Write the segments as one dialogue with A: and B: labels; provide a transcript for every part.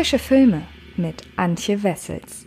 A: Frische Filme mit Antje Wessels.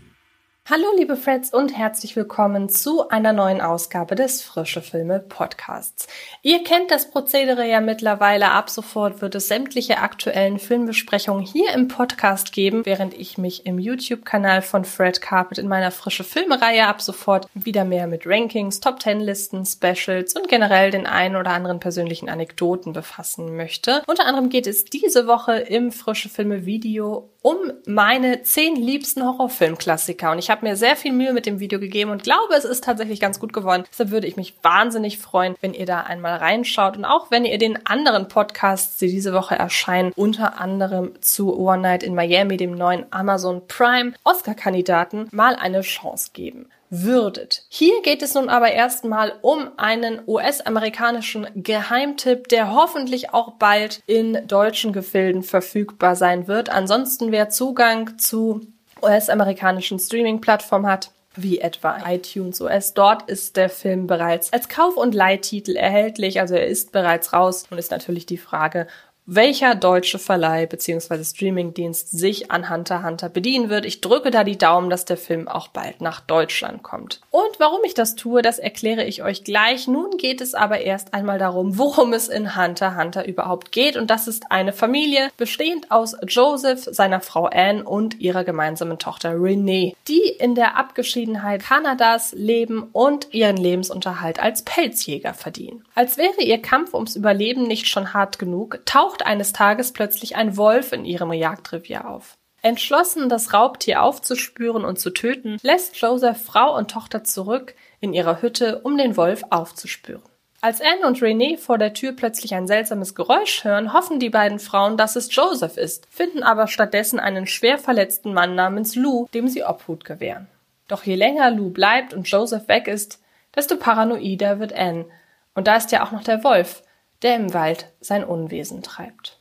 B: Hallo liebe Freds und herzlich willkommen zu einer neuen Ausgabe des Frische Filme Podcasts. Ihr kennt das Prozedere ja mittlerweile. Ab sofort wird es sämtliche aktuellen Filmbesprechungen hier im Podcast geben, während ich mich im YouTube-Kanal von Fred Carpet in meiner Frische Filme-Reihe ab sofort wieder mehr mit Rankings, Top Ten Listen, Specials und generell den einen oder anderen persönlichen Anekdoten befassen möchte. Unter anderem geht es diese Woche im Frische Filme Video um meine zehn liebsten Horrorfilmklassiker. Und ich habe mir sehr viel Mühe mit dem Video gegeben und glaube, es ist tatsächlich ganz gut geworden. Deshalb würde ich mich wahnsinnig freuen, wenn ihr da einmal reinschaut und auch wenn ihr den anderen Podcasts, die diese Woche erscheinen, unter anderem zu One Night in Miami, dem neuen Amazon Prime Oscar-Kandidaten, mal eine Chance geben würdet. Hier geht es nun aber erstmal um einen US-amerikanischen Geheimtipp, der hoffentlich auch bald in deutschen Gefilden verfügbar sein wird. Ansonsten wer Zugang zu US-amerikanischen Streaming-Plattformen hat, wie etwa iTunes OS. Dort ist der Film bereits als Kauf- und Leihtitel erhältlich, also er ist bereits raus und ist natürlich die Frage, welcher deutsche Verleih bzw. Streamingdienst sich an Hunter Hunter bedienen wird. Ich drücke da die Daumen, dass der Film auch bald nach Deutschland kommt. Und warum ich das tue, das erkläre ich euch gleich. Nun geht es aber erst einmal darum, worum es in Hunter Hunter überhaupt geht. Und das ist eine Familie bestehend aus Joseph, seiner Frau Anne und ihrer gemeinsamen Tochter Renee, die in der Abgeschiedenheit Kanadas leben und ihren Lebensunterhalt als Pelzjäger verdienen. Als wäre ihr Kampf ums Überleben nicht schon hart genug, taucht taucht eines Tages plötzlich ein Wolf in ihrem Jagdrevier auf. Entschlossen, das Raubtier aufzuspüren und zu töten, lässt Joseph Frau und Tochter zurück in ihrer Hütte, um den Wolf aufzuspüren. Als Anne und Renee vor der Tür plötzlich ein seltsames Geräusch hören, hoffen die beiden Frauen, dass es Joseph ist, finden aber stattdessen einen schwer verletzten Mann namens Lou, dem sie Obhut gewähren. Doch je länger Lou bleibt und Joseph weg ist, desto paranoider wird Anne. Und da ist ja auch noch der Wolf, der im Wald sein Unwesen treibt.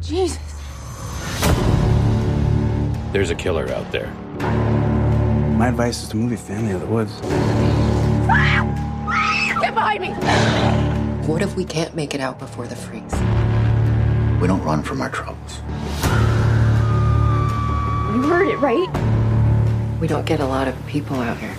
C: Jesus.
D: There's a killer out there.
E: My advice is to move your family to the woods.
C: Get behind me! What if we can't make it out before the freeze?
F: We don't run from our troubles.
C: You heard it, right? We don't get a lot of people out here.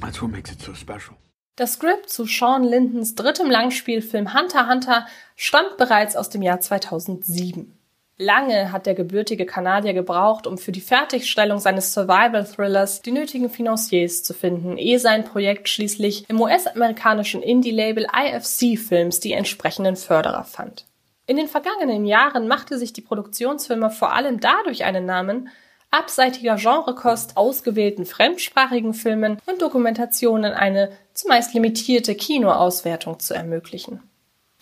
E: That's what makes it so special.
B: Das Skript zu Sean Lindens drittem Langspielfilm Hunter Hunter stammt bereits aus dem Jahr 2007. Lange hat der gebürtige Kanadier gebraucht, um für die Fertigstellung seines Survival-Thrillers die nötigen Financiers zu finden, ehe sein Projekt schließlich im US-amerikanischen Indie-Label IFC Films die entsprechenden Förderer fand. In den vergangenen Jahren machte sich die Produktionsfirma vor allem dadurch einen Namen, abseitiger Genrekost, ausgewählten fremdsprachigen Filmen und Dokumentationen eine zumeist limitierte Kinoauswertung zu ermöglichen.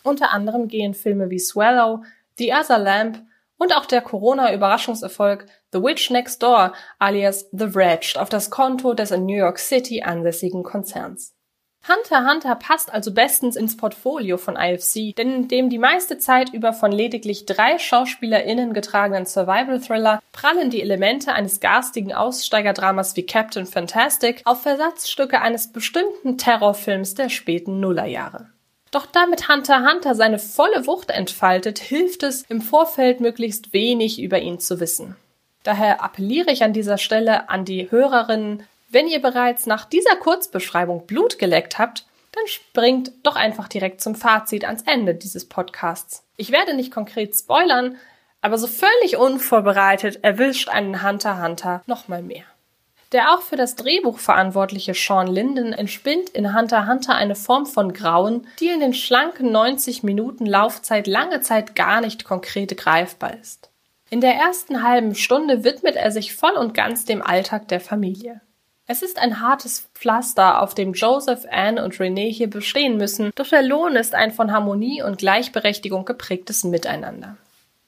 B: Unter anderem gehen Filme wie Swallow, The Other Lamp und auch der Corona-Überraschungserfolg The Witch Next Door alias The Wretched auf das Konto des in New York City ansässigen Konzerns. Hunter Hunter passt also bestens ins Portfolio von IFC, denn in dem die meiste Zeit über von lediglich drei SchauspielerInnen getragenen Survival-Thriller prallen die Elemente eines garstigen Aussteigerdramas wie Captain Fantastic auf Versatzstücke eines bestimmten Terrorfilms der späten Nullerjahre. Doch damit Hunter Hunter seine volle Wucht entfaltet, hilft es, im Vorfeld möglichst wenig über ihn zu wissen. Daher appelliere ich an dieser Stelle an die Hörerinnen, wenn ihr bereits nach dieser Kurzbeschreibung Blut geleckt habt, dann springt doch einfach direkt zum Fazit ans Ende dieses Podcasts. Ich werde nicht konkret spoilern, aber so völlig unvorbereitet erwischt einen Hunter Hunter nochmal mehr. Der auch für das Drehbuch verantwortliche Sean Linden entspinnt in Hunter Hunter eine Form von Grauen, die in den schlanken 90 Minuten Laufzeit lange Zeit gar nicht konkret greifbar ist. In der ersten halben Stunde widmet er sich voll und ganz dem Alltag der Familie. Es ist ein hartes Pflaster, auf dem Joseph, Anne und Renee hier bestehen müssen, doch der Lohn ist ein von Harmonie und Gleichberechtigung geprägtes Miteinander.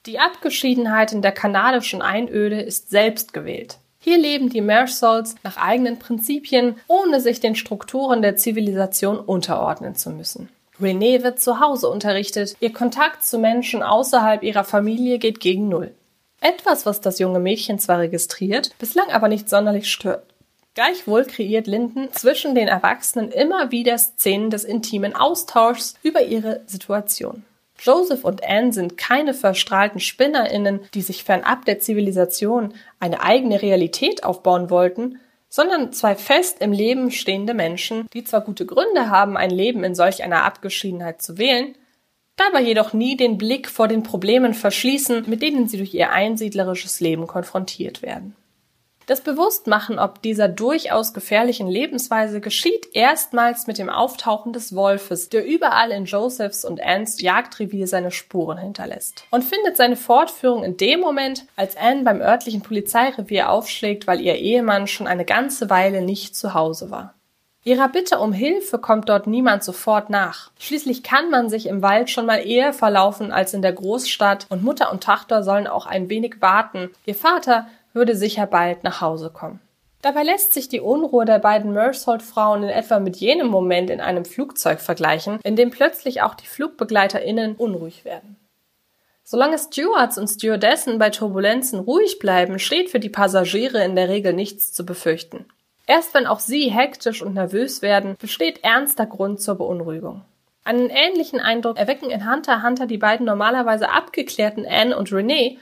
B: Die Abgeschiedenheit in der kanadischen Einöde ist selbst gewählt. Hier leben die Marshals nach eigenen Prinzipien, ohne sich den Strukturen der Zivilisation unterordnen zu müssen. Renee wird zu Hause unterrichtet, ihr Kontakt zu Menschen außerhalb ihrer Familie geht gegen Null. Etwas, was das junge Mädchen zwar registriert, bislang aber nicht sonderlich stört. Gleichwohl kreiert Linden zwischen den Erwachsenen immer wieder Szenen des intimen Austauschs über ihre Situation. Joseph und Anne sind keine verstrahlten SpinnerInnen, die sich fernab der Zivilisation eine eigene Realität aufbauen wollten, sondern zwei fest im Leben stehende Menschen, die zwar gute Gründe haben, ein Leben in solch einer Abgeschiedenheit zu wählen, dabei jedoch nie den Blick vor den Problemen verschließen, mit denen sie durch ihr einsiedlerisches Leben konfrontiert werden. Das Bewusstmachen ob dieser durchaus gefährlichen Lebensweise geschieht erstmals mit dem Auftauchen des Wolfes, der überall in Josephs und Anns Jagdrevier seine Spuren hinterlässt. Und findet seine Fortführung in dem Moment, als Anne beim örtlichen Polizeirevier aufschlägt, weil ihr Ehemann schon eine ganze Weile nicht zu Hause war. Ihrer Bitte um Hilfe kommt dort niemand sofort nach. Schließlich kann man sich im Wald schon mal eher verlaufen als in der Großstadt und Mutter und Tochter sollen auch ein wenig warten. Ihr Vater würde sicher bald nach Hause kommen. Dabei lässt sich die Unruhe der beiden Mersault-Frauen in etwa mit jenem Moment in einem Flugzeug vergleichen, in dem plötzlich auch die FlugbegleiterInnen unruhig werden. Solange Stewards und Stewardessen bei Turbulenzen ruhig bleiben, steht für die Passagiere in der Regel nichts zu befürchten. Erst wenn auch sie hektisch und nervös werden, besteht ernster Grund zur Beunruhigung. Einen ähnlichen Eindruck erwecken in Hunter Hunter die beiden normalerweise abgeklärten Anne und Renee,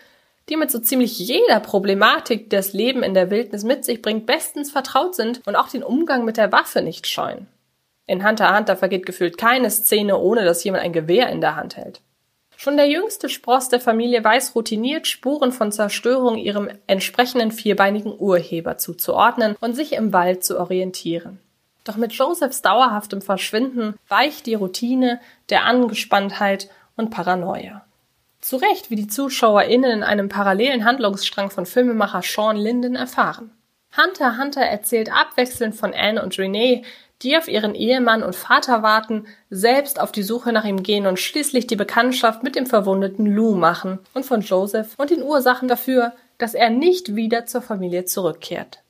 B: die mit so ziemlich jeder Problematik, die das Leben in der Wildnis mit sich bringt, bestens vertraut sind und auch den Umgang mit der Waffe nicht scheuen. In Hunter Hunter vergeht gefühlt keine Szene, ohne dass jemand ein Gewehr in der Hand hält. Schon der jüngste Spross der Familie weiß routiniert, Spuren von Zerstörung ihrem entsprechenden vierbeinigen Urheber zuzuordnen und sich im Wald zu orientieren. Doch mit Josephs dauerhaftem Verschwinden weicht die Routine der Angespanntheit und Paranoia. Zu Recht, wie die ZuschauerInnen in einem parallelen Handlungsstrang von Filmemacher Sean Linden erfahren. Hunter Hunter erzählt abwechselnd von Anne und Renee, die auf ihren Ehemann und Vater warten, selbst auf die Suche nach ihm gehen und schließlich die Bekanntschaft mit dem verwundeten Lou machen und von Joseph und den Ursachen dafür, dass er nicht wieder zur Familie zurückkehrt.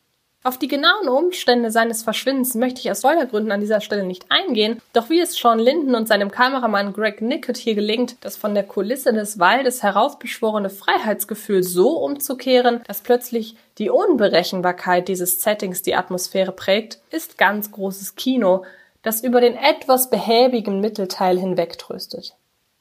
B: Auf die genauen Umstände seines Verschwindens möchte ich aus Spoilergründen an dieser Stelle nicht eingehen, doch wie es Sean Linden und seinem Kameramann Greg Nickett hier gelingt, das von der Kulisse des Waldes heraufbeschworene Freiheitsgefühl so umzukehren, dass plötzlich die Unberechenbarkeit dieses Settings die Atmosphäre prägt, ist ganz großes Kino, das über den etwas behäbigen Mittelteil hinwegtröstet.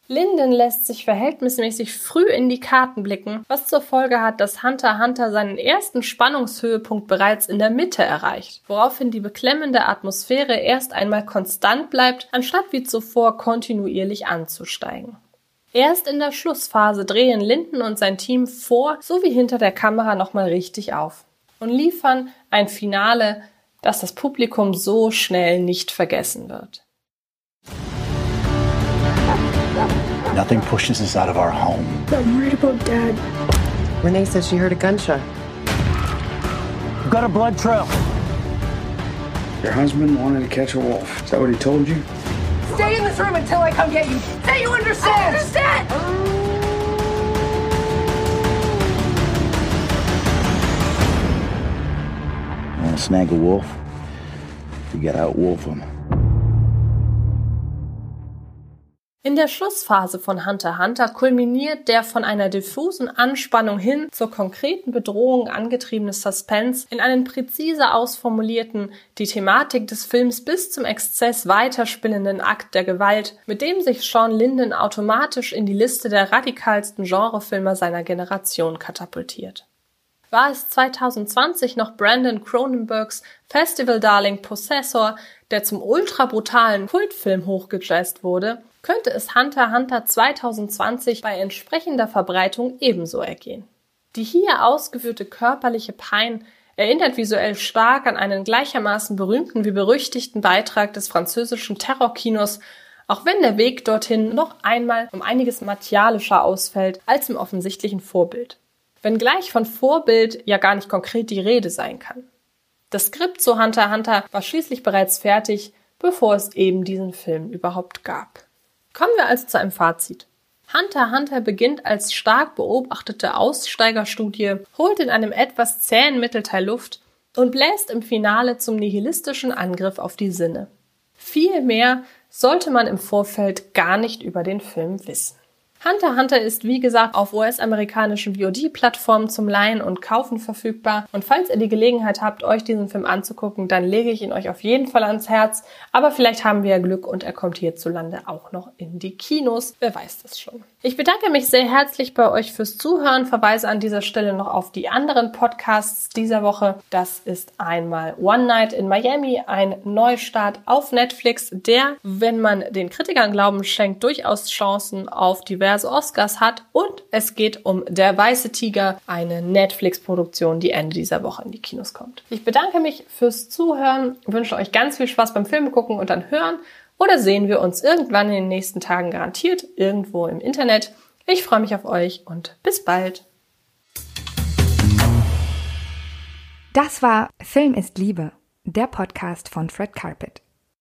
B: Linden lässt sich verhältnismäßig früh in die Karten blicken, was zur Folge hat, dass Hunter Hunter seinen ersten Spannungshöhepunkt bereits in der Mitte erreicht, woraufhin die beklemmende Atmosphäre erst einmal konstant bleibt, anstatt wie zuvor kontinuierlich anzusteigen. Erst in der Schlussphase drehen Linden und sein Team vor sowie hinter der Kamera nochmal richtig auf und liefern ein Finale, das das Publikum so schnell nicht vergessen wird.
F: Nothing pushes us out of our home.
G: I'm worried about Dad.
C: Renee says she heard a gunshot.
E: We've got a blood trail. Your husband wanted to catch a wolf. Is that what he told you?
G: Stay in this room until I come get you. Say you understand. I understand.
F: Want snag a wolf? You gotta outwolf him.
B: In der Schlussphase von Hunter Hunter kulminiert der von einer diffusen Anspannung hin zur konkreten Bedrohung angetriebene Suspense in einen präzise ausformulierten, die Thematik des Films bis zum Exzess weiterspinnenden Akt der Gewalt, mit dem sich Sean Linden automatisch in die Liste der radikalsten Genrefilmer seiner Generation katapultiert. War es 2020 noch Brandon Cronenbergs Festival Darling Possessor, der zum ultra brutalen Kultfilm hochgejazzt wurde, könnte es Hunter Hunter 2020 bei entsprechender Verbreitung ebenso ergehen. Die hier ausgeführte körperliche Pein erinnert visuell stark an einen gleichermaßen berühmten wie berüchtigten Beitrag des französischen Terrorkinos, auch wenn der Weg dorthin noch einmal um einiges martialischer ausfällt als im offensichtlichen Vorbild. Wenngleich von Vorbild ja gar nicht konkret die Rede sein kann. Das Skript zu Hunter Hunter war schließlich bereits fertig, bevor es eben diesen Film überhaupt gab. Kommen wir also zu einem Fazit. Hunter Hunter beginnt als stark beobachtete Aussteigerstudie, holt in einem etwas zähen Mittelteil Luft und bläst im Finale zum nihilistischen Angriff auf die Sinne. Viel mehr sollte man im Vorfeld gar nicht über den Film wissen. Hunter Hunter ist wie gesagt auf US-amerikanischen VOD-Plattformen zum Leihen und Kaufen verfügbar. Und falls ihr die Gelegenheit habt, euch diesen Film anzugucken, dann lege ich ihn euch auf jeden Fall ans Herz. Aber vielleicht haben wir ja Glück und er kommt hierzulande auch noch in die Kinos. Wer weiß das schon. Ich bedanke mich sehr herzlich bei euch fürs Zuhören, verweise an dieser Stelle noch auf die anderen Podcasts dieser Woche. Das ist einmal One Night in Miami, ein Neustart auf Netflix, der, wenn man den Kritikern Glauben schenkt, durchaus Chancen auf diverse Oscars hat. Und es geht um Der Weiße Tiger, eine Netflix-Produktion, die Ende dieser Woche in die Kinos kommt. Ich bedanke mich fürs Zuhören, wünsche euch ganz viel Spaß beim Film gucken und dann hören. Oder sehen wir uns irgendwann in den nächsten Tagen garantiert irgendwo im Internet. Ich freue mich auf euch und bis bald.
A: Das war Film ist Liebe, der Podcast von Fred Carpet.